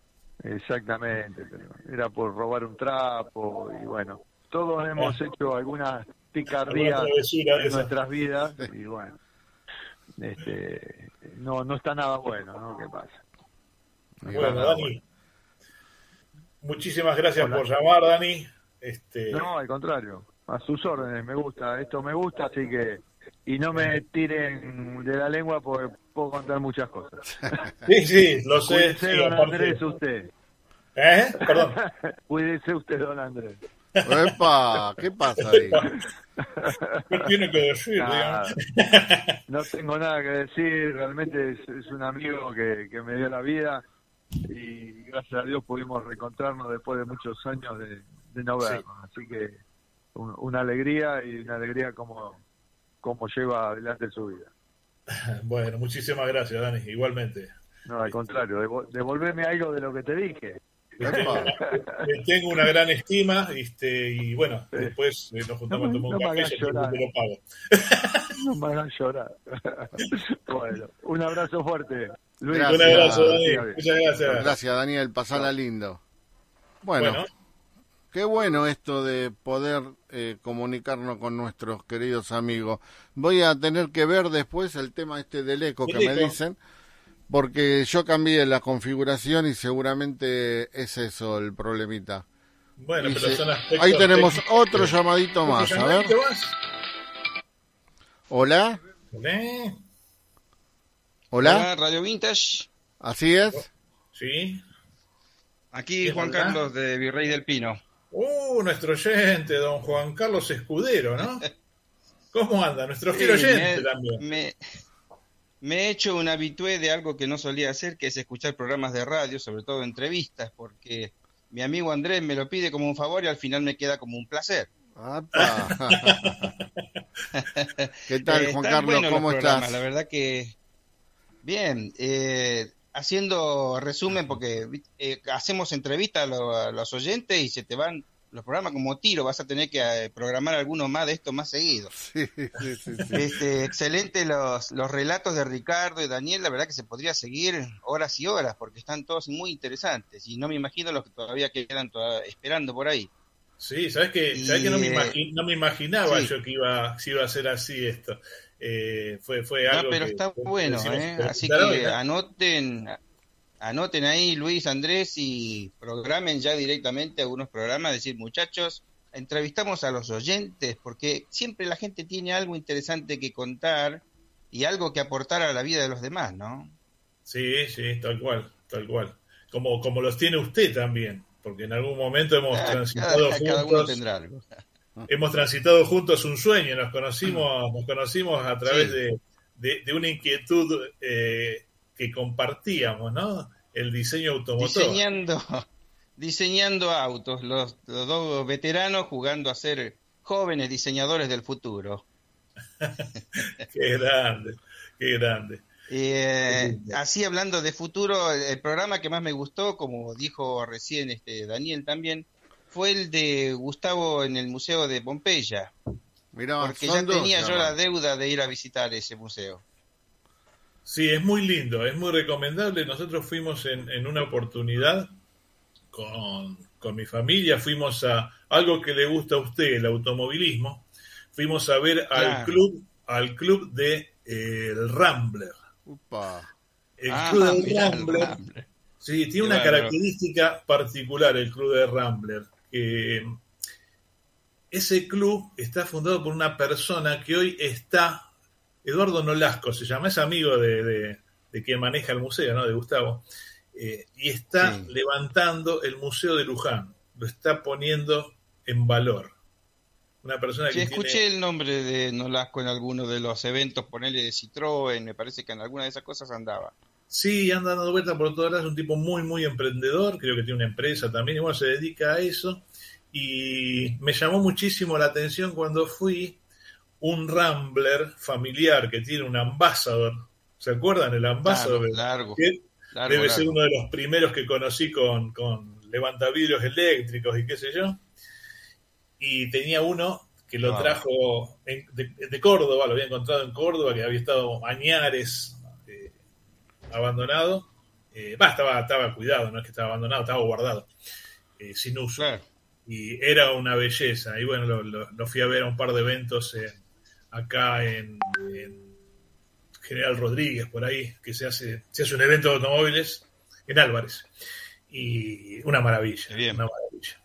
Exactamente, era por robar un trapo y bueno, todos hemos hecho algunas picardías en nuestras vidas y bueno, este, no, no está nada bueno, ¿no? ¿Qué pasa? bueno, Dani, muchísimas gracias por llamar, Dani. Este... No, al contrario, a sus órdenes, me gusta, esto me gusta, así que y no me tiren de la lengua porque puedo contar muchas cosas. Sí, sí, lo sé. Cuídese, don Andrés, usted. ¿Eh? Perdón. Cuídese usted, don Andrés. Epa, ¿qué pasa ahí? ¿Qué tiene que decir? no tengo nada que decir, realmente es, un amigo que, que, me dio la vida y gracias a Dios pudimos reencontrarnos después de muchos años de, no vernos. Así que una alegría y una alegría como, como lleva adelante su vida. Bueno, muchísimas gracias, Dani, igualmente. No, al contrario, devolverme algo de lo que te dije. tengo una gran estima este, y bueno, después eh, nos juntamos a tomar un café y te lo pago. No me hagan llorar. Bueno, un abrazo fuerte. Luis. Un abrazo, Dani. Muchas gracias. Gracias, Daniel. Pasala lindo. Bueno, qué bueno esto de poder eh, comunicarnos con nuestros queridos amigos. Voy a tener que ver después el tema este del eco que me dicen porque yo cambié la configuración y seguramente es eso el problemita. Bueno, pero son Ahí tenemos otro llamadito más, a ver. Hola. Hola. Hola. Radio Vintage. Así es. Sí. Aquí Juan Carlos de Virrey del Pino. Uh, nuestro oyente, don Juan Carlos Escudero, ¿no? ¿Cómo anda? Nuestro fiel oyente también. Me, me he hecho un habitué de algo que no solía hacer, que es escuchar programas de radio, sobre todo entrevistas, porque mi amigo Andrés me lo pide como un favor y al final me queda como un placer. ¿Qué tal, Juan Carlos? ¿Cómo estás? La verdad que bien. Eh, haciendo resumen, porque eh, hacemos entrevistas a, los oyentes y se te van los programas como tiro, vas a tener que eh, programar algunos más de esto más seguido. Sí, sí, sí, este, excelente los, los relatos de Ricardo y Daniel, la verdad que se podría seguir horas y horas porque están todos muy interesantes y no me imagino los que todavía quedan esperando por ahí. Sí, sabes que, ¿sabes que no, me no me imaginaba yo que iba, iba a ser así esto. Eh, fue, fue algo no, pero está bueno, ¿eh? así que anoten, anoten ahí Luis, Andrés y programen ya directamente algunos programas, decir muchachos, entrevistamos a los oyentes porque siempre la gente tiene algo interesante que contar y algo que aportar a la vida de los demás, ¿no? Sí, sí, tal cual, tal cual. Como, como los tiene usted también, porque en algún momento hemos ah, transitado juntos. tendrá algo. hemos transitado juntos un sueño, nos conocimos, nos conocimos a través de, de, una inquietud eh, que compartíamos, ¿no? El diseño automotor. Diseñando, diseñando autos, los, dos veteranos jugando a ser jóvenes diseñadores del futuro. qué grande, qué grande. Eh, así hablando de futuro, el programa que más me gustó, como dijo recién este Daniel también, fue el de Gustavo en el Museo de Pompeya. porque ya tenía yo la deuda de ir a visitar ese museo. Sí, es muy lindo, es muy recomendable. Nosotros fuimos en, una oportunidad con, mi familia, fuimos a algo que le gusta a usted, el automovilismo. Fuimos a ver al club, al club de eh, el Rambler. El ah, club de Rambler. Sí, tiene una característica particular el club de Rambler. Que ese club está fundado por una persona que hoy está Eduardo Nolasco se llama, es amigo de, de, quien maneja el museo, ¿no? De Gustavo. Eh, y está levantando el Museo de Luján, lo está poniendo en valor. Una persona que escuché el nombre de Nolasco en alguno de los eventos, ponerle de Citroën, me parece que en alguna de esas cosas andaba. Sí, anda dando vueltas por todas las, es un tipo muy, muy emprendedor, creo que tiene una empresa también, igual se dedica a eso. Y me llamó muchísimo la atención cuando fui un Rambler familiar que tiene un Ambassador. ¿Se acuerdan? El Ambassador. largo. Debe ser uno de los primeros que conocí con, con levantavidrios eléctricos y qué sé yo. Y tenía uno que lo trajo de, Córdoba, lo había encontrado en Córdoba, que había estado añares eh, abandonado. Eh, estaba, estaba cuidado, no es que estaba abandonado, estaba guardado, eh, sin uso. Y era una belleza. Y bueno, lo, fui a ver a un par de eventos acá en, General Rodríguez, por ahí, que se hace, se hace un evento de automóviles en Álvarez. Y una maravilla, una maravilla.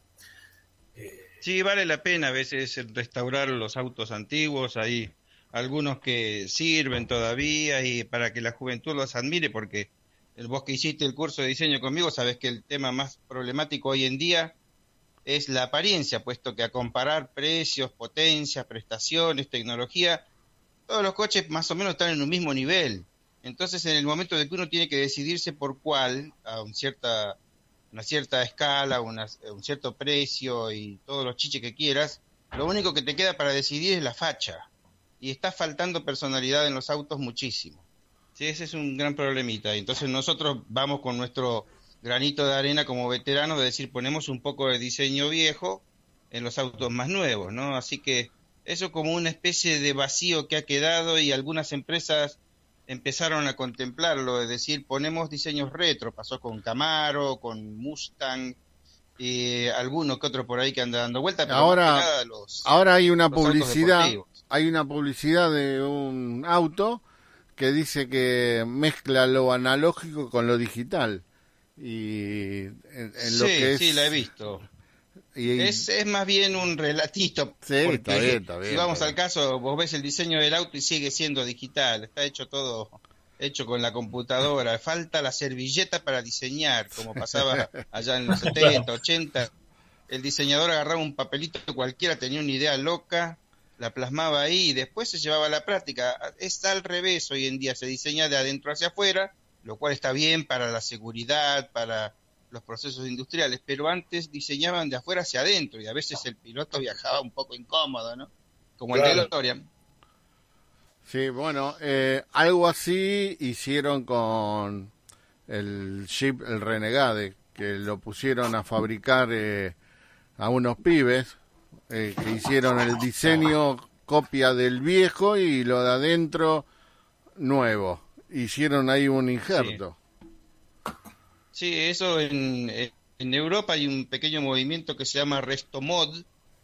Sí, vale la pena a veces restaurar los autos antiguos, hay algunos que sirven todavía y para que la juventud los admire, porque el vos que hiciste el curso de diseño conmigo, sabes que el tema más problemático hoy en día es la apariencia, puesto que a comparar precios, potencias, prestaciones, tecnología, todos los coches más o menos están en un mismo nivel. Entonces, en el momento de que uno tiene que decidirse por cuál, a un cierta una cierta escala, un cierto precio y todos los chiches que quieras, lo único que te queda para decidir es la facha. Y está faltando personalidad en los autos muchísimo. Ese es un gran problemita. Entonces nosotros vamos con nuestro granito de arena como veteranos de decir ponemos un poco de diseño viejo en los autos más nuevos, ¿no? Así que eso como una especie de vacío que ha quedado y algunas empresas empezaron a contemplarlo, es decir, ponemos diseños retro, pasó con Camaro, con Mustang, y alguno que otro por ahí que anda dando vuelta. Pero ahora, ahora hay una publicidad, hay una publicidad de un auto que dice que mezcla lo analógico con lo digital y en, lo que es, sí, la he visto. Es, es más bien un relatito. Sí, está bien, está bien, si vamos al caso, vos ves el diseño del auto y sigue siendo digital. Está hecho todo hecho con la computadora. Falta la servilleta para diseñar, como pasaba allá en los 70, 80. El diseñador agarraba un papelito cualquiera, tenía una idea loca, la plasmaba ahí y después se llevaba a la práctica. Es al revés hoy en día, se diseña de adentro hacia afuera, lo cual está bien para la seguridad, para los procesos industriales, pero antes diseñaban de afuera hacia adentro y a veces el piloto viajaba un poco incómodo, ¿no? Como el de DeLorean. Sí, bueno, eh, algo así hicieron con el Jeep, el Renegade, que lo pusieron a fabricar eh, a unos pibes eh, que hicieron el diseño copia del viejo y lo de adentro nuevo. Hicieron ahí un injerto. Sí, eso en, en Europa hay un pequeño movimiento que se llama Restomod,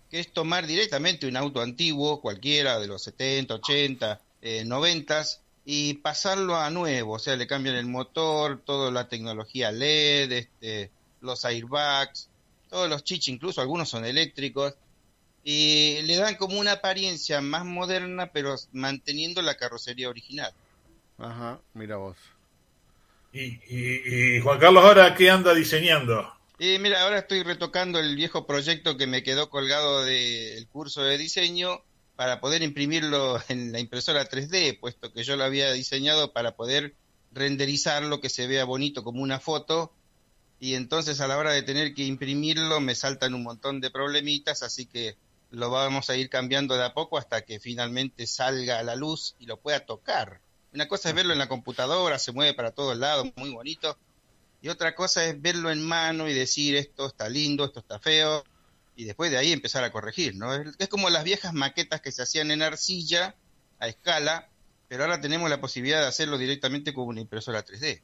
que es tomar directamente un auto antiguo, cualquiera de los 70, 80, eh, 90, y pasarlo a nuevo, o sea, le cambian el motor, toda la tecnología LED, este, los airbags, todos los chichos, incluso algunos son eléctricos, y le dan como una apariencia más moderna, pero manteniendo la carrocería original. Ajá, mira vos. Y, Juan Carlos, ahora qué anda diseñando? Y mira, ahora estoy retocando el viejo proyecto que me quedó colgado del curso de diseño para poder imprimirlo en la impresora 3D, puesto que yo lo había diseñado para poder renderizarlo, que se vea bonito como una foto, y entonces a la hora de tener que imprimirlo me saltan un montón de problemitas, así que lo vamos a ir cambiando de a poco hasta que finalmente salga a la luz y lo pueda tocar. Una cosa es verlo en la computadora, se mueve para todos lados, muy bonito. Y otra cosa es verlo en mano y decir esto está lindo, esto está feo. Y después de ahí empezar a corregir, ¿no? Es, como las viejas maquetas que se hacían en arcilla a escala, pero ahora tenemos la posibilidad de hacerlo directamente con una impresora 3D.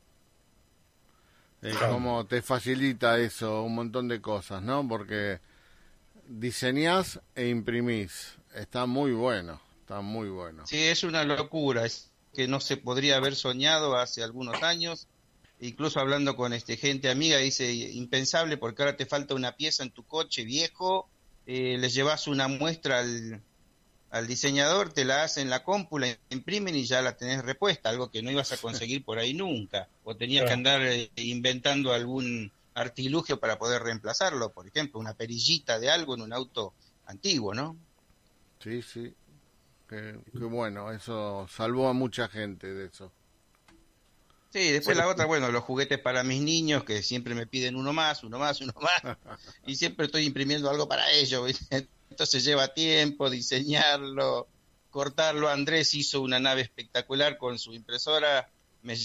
Es como te facilita eso, un montón de cosas, ¿no? Porque diseñás e imprimís. Está muy bueno, está muy bueno. Sí, es una locura. Es, que no se podría haber soñado hace algunos años. Incluso hablando con este gente amiga, dice impensable porque ahora te falta una pieza en tu coche viejo, eh, les llevas una muestra al, al diseñador, te la hacen la compu, la imprimen y ya la tenés repuesta, algo que no ibas a conseguir por ahí nunca. O tenías que andar eh, inventando algún artilugio para poder reemplazarlo, por ejemplo, una perillita de algo en un auto antiguo, ¿no? Sí, sí. Qué, bueno, eso salvó a mucha gente de eso. Sí, después la otra, bueno, los juguetes para mis niños que siempre me piden uno más, uno más, uno más, y siempre estoy imprimiendo algo para ellos. Entonces lleva tiempo diseñarlo, cortarlo. Andrés hizo una nave espectacular con su impresora, me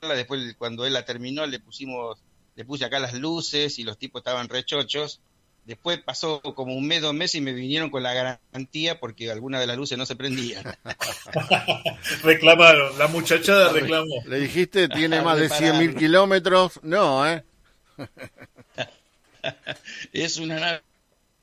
después cuando él la terminó le pusimos, le puse acá las luces y los tipos estaban rechochos. Después pasó como un mes, dos meses y me vinieron con la garantía porque alguna de las luces no se prendían. Reclamaron, la muchachada reclamó. Le dijiste, tiene más de 100.000 kilómetros. No, ¿eh? es una nave.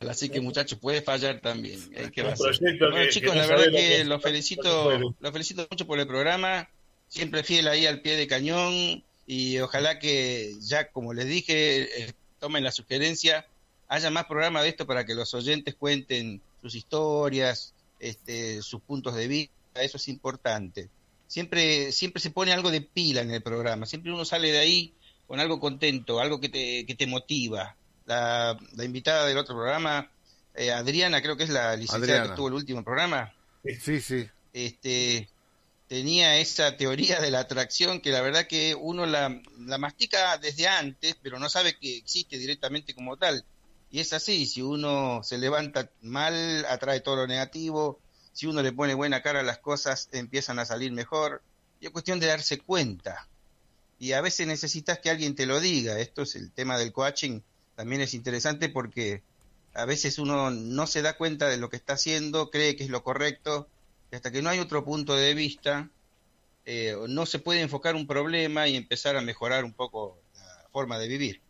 Así que muchachos, puede fallar también. bueno, chicos, la verdad que los felicito, los felicito mucho por el programa. Siempre fiel ahí al pie de cañón. Y ojalá que ya, como les dije, eh, tomen la sugerencia haya más programas de esto para que los oyentes cuenten sus historias, este, sus puntos de vista, eso es importante. Siempre, siempre se pone algo de pila en el programa, siempre uno sale de ahí con algo contento, algo que te, que te motiva. La, invitada del otro programa, eh, Adriana, creo que es la licenciada que estuvo el último programa. Sí, sí. Este, tenía esa teoría de la atracción que la verdad que uno la, la mastica desde antes, pero no sabe que existe directamente como tal. Y es así, si uno se levanta mal, atrae todo lo negativo, si uno le pone buena cara las cosas, empiezan a salir mejor. Y es cuestión de darse cuenta. Y a veces necesitas que alguien te lo diga. Esto es el tema del coaching, también es interesante porque a veces uno no se da cuenta de lo que está haciendo, cree que es lo correcto, y hasta que no hay otro punto de vista, eh, no se puede enfocar un problema y empezar a mejorar un poco la forma de vivir.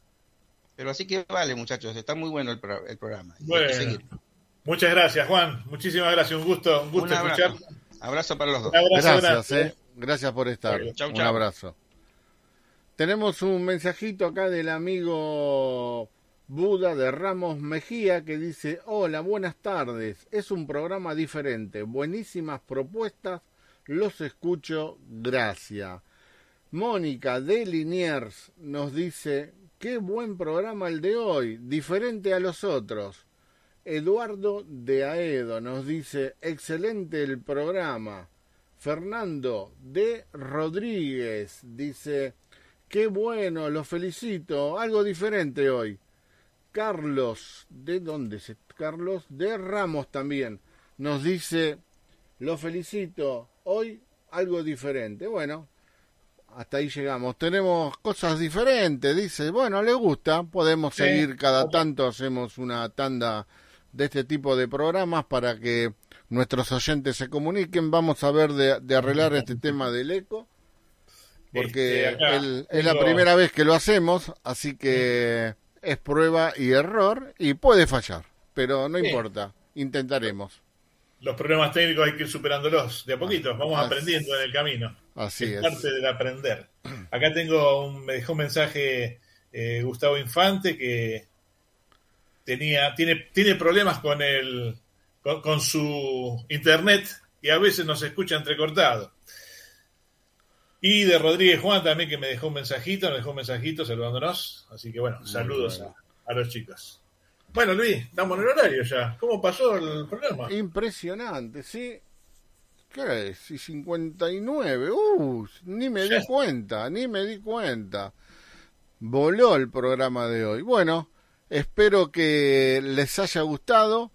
Pero así que vale, muchachos, está muy bueno el, programa. Bueno, muchas gracias, Juan. Muchísimas gracias, un gusto, un gusto escuchar. Abrazo para los dos. gracias, eh. gracias por estar. un abrazo. Tenemos un mensajito acá del amigo Buda de Ramos Mejía que dice, hola, buenas tardes, es un programa diferente, buenísimas propuestas, los escucho, gracias. Mónica de Liniers nos dice, Qué buen programa el de hoy, diferente a los otros. Eduardo de Aedo nos dice, excelente el programa. Fernando de Rodríguez dice, qué bueno, lo felicito, algo diferente hoy. Carlos, ¿de dónde es? Carlos de Ramos también nos dice, lo felicito, hoy algo diferente. Bueno, hasta ahí llegamos. Tenemos cosas diferentes, dice. Bueno, le gusta, podemos seguir cada tanto, hacemos una tanda de este tipo de programas para que nuestros oyentes se comuniquen. Vamos a ver de, arreglar este tema del eco, porque este, es la primera vez que lo hacemos, así que es prueba y error y puede fallar, pero no importa, intentaremos. Los problemas técnicos hay que ir superándolos de a poquito, vamos aprendiendo en el camino. Así es. parte del aprender. Acá tengo un, me dejó un mensaje eh, Gustavo Infante que tenía, tiene, tiene problemas con el con, su internet y a veces nos escucha entrecortado. Y de Rodríguez Juan también que me dejó un mensajito, me dejó un mensajito saludándonos. Así que bueno, saludos a, a, los chicos. Bueno, Luis, estamos en el horario ya. ¿Cómo pasó el programa? Impresionante, sí. ¿Qué es? Y 59. Uh, ni me di cuenta, ni me di cuenta. Voló el programa de hoy. Bueno, espero que les haya gustado.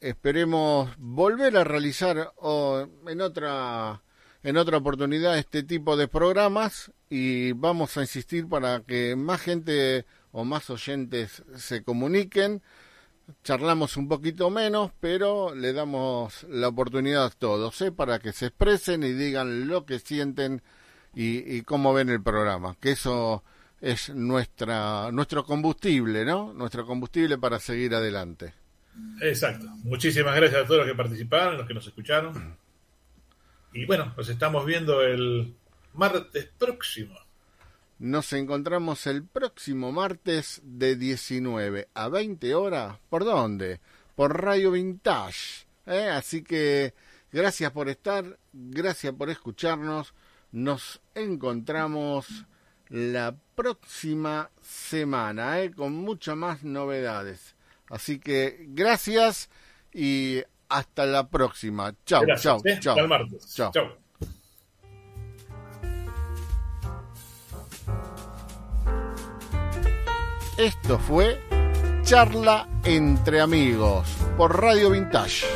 Esperemos volver a realizar en otra en otra oportunidad este tipo de programas y vamos a insistir para que más gente o más oyentes se comuniquen charlamos un poquito menos, pero le damos la oportunidad a todos ¿eh? para que se expresen y digan lo que sienten y, cómo ven el programa, que eso es nuestra nuestro combustible, ¿no? Nuestro combustible para seguir adelante. Exacto. Muchísimas gracias a todos los que participaron, los que nos escucharon. Y bueno, nos estamos viendo el martes próximo. Nos encontramos el próximo martes de 19 a 20 horas. ¿Por dónde? Por Radio Vintage. ¿eh? Así que gracias por estar, gracias por escucharnos. Nos encontramos la próxima semana ¿eh? con muchas más novedades. Así que gracias y hasta la próxima. Chao, chao, ¿eh? chao. Chao. Esto fue Charla entre amigos por Radio Vintage.